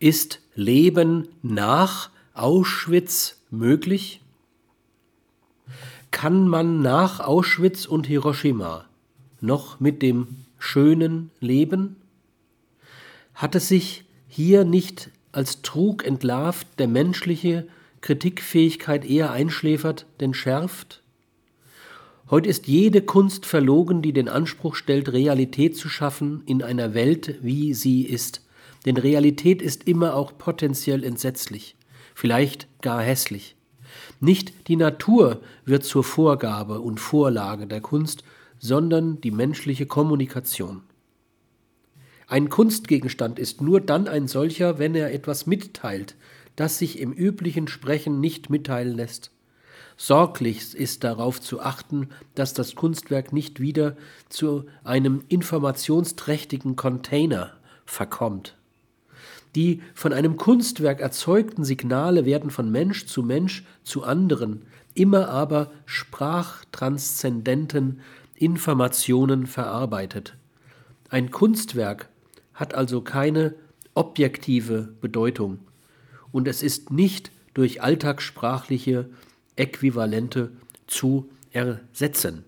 Ist Leben nach Auschwitz möglich? Kann man nach Auschwitz und Hiroshima noch mit dem schönen Leben? Hat es sich hier nicht als Trug entlarvt, der menschliche Kritikfähigkeit eher einschläfert denn schärft? Heute ist jede Kunst verlogen, die den Anspruch stellt, Realität zu schaffen in einer Welt, wie sie ist. Denn Realität ist immer auch potenziell entsetzlich, vielleicht gar hässlich. Nicht die Natur wird zur Vorgabe und Vorlage der Kunst, sondern die menschliche Kommunikation. Ein Kunstgegenstand ist nur dann ein solcher, wenn er etwas mitteilt, das sich im üblichen Sprechen nicht mitteilen lässt. Sorglich ist darauf zu achten, dass das Kunstwerk nicht wieder zu einem informationsträchtigen Container verkommt. Die von einem Kunstwerk erzeugten Signale werden von Mensch zu Mensch zu anderen, immer aber sprachtranszendenten Informationen verarbeitet. Ein Kunstwerk hat also keine objektive Bedeutung und es ist nicht durch alltagssprachliche Äquivalente zu ersetzen.